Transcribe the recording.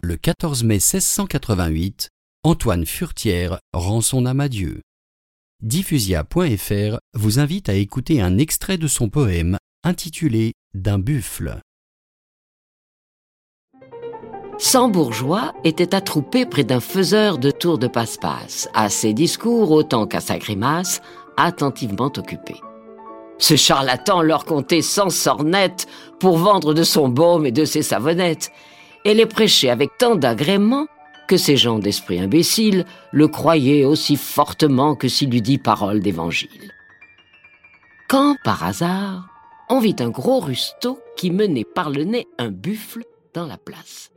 le 14 mai 1688, Antoine Furtière rend son âme à Dieu. Diffusia.fr vous invite à écouter un extrait de son poème intitulé D'un buffle. Cent bourgeois étaient attroupés près d'un faiseur de tours de passe-passe, à ses discours autant qu'à sa grimace, attentivement occupés. Ce charlatan leur comptait cent sornettes pour vendre de son baume et de ses savonnettes, et les prêchait avec tant d'agrément que ces gens d'esprit imbécile le croyaient aussi fortement que s'il eût dit parole d'évangile. Quand, par hasard, on vit un gros rusteau qui menait par le nez un buffle dans la place.